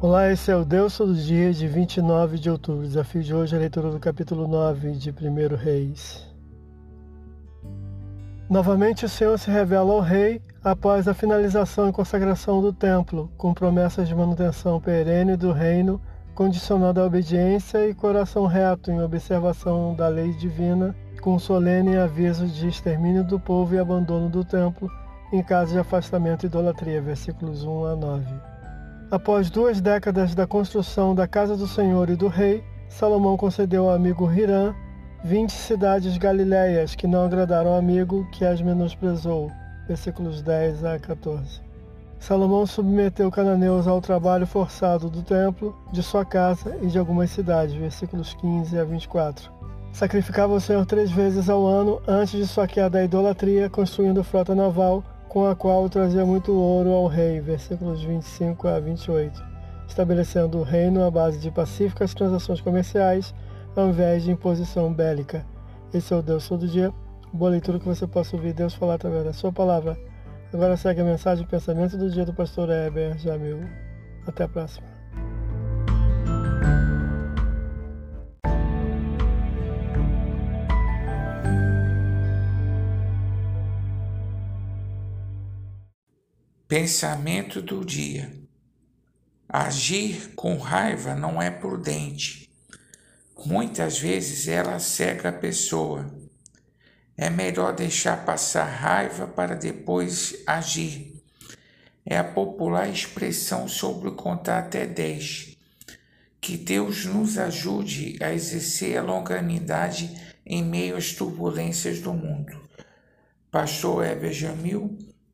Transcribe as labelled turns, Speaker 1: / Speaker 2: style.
Speaker 1: Olá, esse é o Deus Todo Dia de 29 de outubro. Desafio de hoje é a leitura do capítulo 9 de 1 Reis. Novamente o Senhor se revela ao rei após a finalização e consagração do templo, com promessas de manutenção perene do reino, condicionada à obediência e coração reto em observação da lei divina, com solene aviso de extermínio do povo e abandono do templo em caso de afastamento e idolatria. Versículos 1 a 9. Após duas décadas da construção da casa do Senhor e do rei, Salomão concedeu ao amigo Hirã vinte cidades galileias que não agradaram ao amigo que as menosprezou. Versículos 10 a 14. Salomão submeteu cananeus ao trabalho forçado do templo, de sua casa e de algumas cidades. Versículos 15 a 24. Sacrificava o Senhor três vezes ao ano antes de sua queda da idolatria, construindo frota naval com a qual trazia muito ouro ao rei, versículos 25 a 28, estabelecendo o reino à base de pacíficas transações comerciais, ao invés de imposição bélica. Esse é o Deus todo dia. Boa leitura que você possa ouvir Deus falar através da sua palavra. Agora segue a mensagem e pensamento do dia do pastor Heber Jamil. Até a próxima.
Speaker 2: Pensamento do dia: Agir com raiva não é prudente. Muitas vezes ela cega a pessoa. É melhor deixar passar raiva para depois agir. É a popular expressão sobre contar até 10. Que Deus nos ajude a exercer a longanimidade em meio às turbulências do mundo. Pastor Heber Jamil